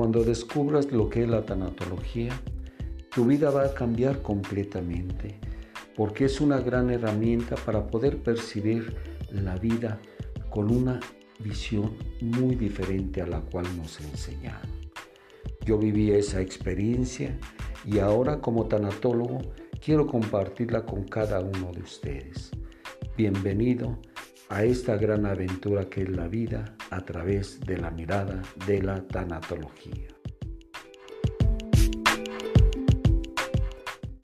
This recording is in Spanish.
Cuando descubras lo que es la tanatología, tu vida va a cambiar completamente, porque es una gran herramienta para poder percibir la vida con una visión muy diferente a la cual nos enseñaron. Yo viví esa experiencia y ahora como tanatólogo quiero compartirla con cada uno de ustedes. Bienvenido a esta gran aventura que es la vida a través de la mirada de la tanatología.